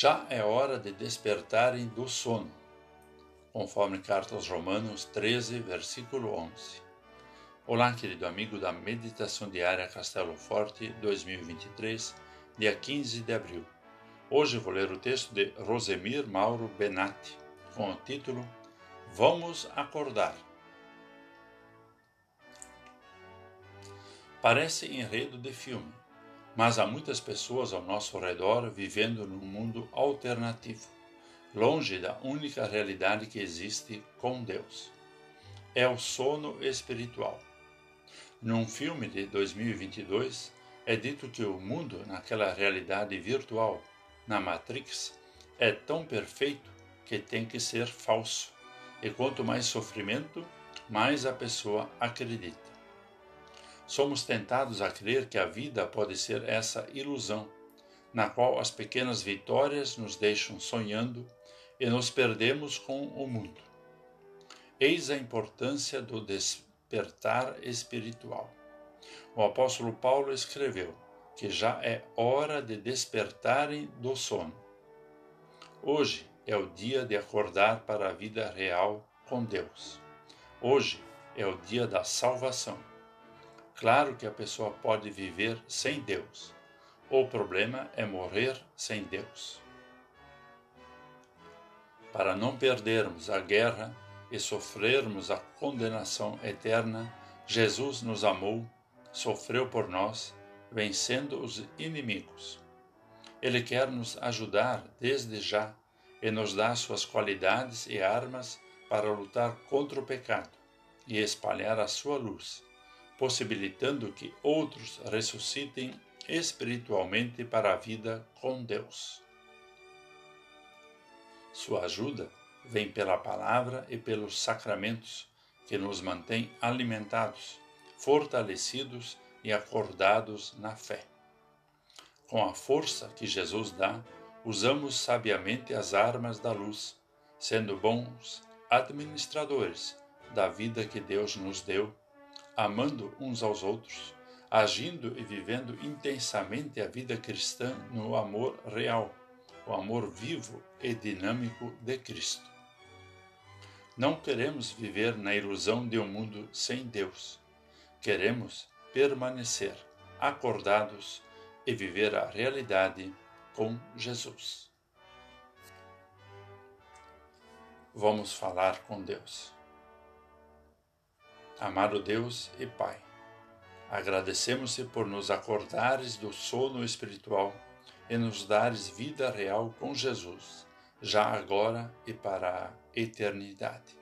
Já é hora de despertarem do sono, conforme carta aos Romanos 13, versículo 11. Olá, querido amigo da Meditação Diária Castelo Forte 2023, dia 15 de abril. Hoje vou ler o texto de Rosemir Mauro Benatti, com o título Vamos Acordar. Parece enredo de filme, mas há muitas pessoas ao nosso redor vivendo num mundo alternativo, longe da única realidade que existe com Deus. É o sono espiritual. Num filme de 2022, é dito que o mundo, naquela realidade virtual, na Matrix, é tão perfeito que tem que ser falso. E quanto mais sofrimento, mais a pessoa acredita. Somos tentados a crer que a vida pode ser essa ilusão, na qual as pequenas vitórias nos deixam sonhando e nos perdemos com o mundo. Eis a importância do despertar espiritual. O apóstolo Paulo escreveu que já é hora de despertarem do sono. Hoje é o dia de acordar para a vida real com Deus. Hoje é o dia da salvação. Claro que a pessoa pode viver sem Deus. O problema é morrer sem Deus. Para não perdermos a guerra e sofrermos a condenação eterna, Jesus nos amou, sofreu por nós, vencendo os inimigos. Ele quer nos ajudar desde já e nos dá suas qualidades e armas para lutar contra o pecado e espalhar a sua luz possibilitando que outros ressuscitem espiritualmente para a vida com Deus. Sua ajuda vem pela palavra e pelos sacramentos que nos mantêm alimentados, fortalecidos e acordados na fé. Com a força que Jesus dá, usamos sabiamente as armas da luz, sendo bons administradores da vida que Deus nos deu amando uns aos outros, agindo e vivendo intensamente a vida cristã no amor real, o amor vivo e dinâmico de Cristo. Não queremos viver na ilusão de um mundo sem Deus. Queremos permanecer acordados e viver a realidade com Jesus. Vamos falar com Deus. Amado Deus e Pai, agradecemos-te por nos acordares do sono espiritual e nos dares vida real com Jesus, já agora e para a eternidade.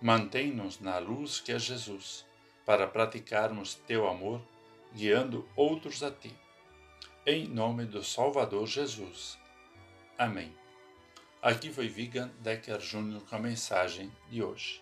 Mantém-nos na luz que é Jesus, para praticarmos teu amor, guiando outros a ti. Em nome do Salvador Jesus. Amém. Aqui foi Vigan Decker Jr. com a mensagem de hoje.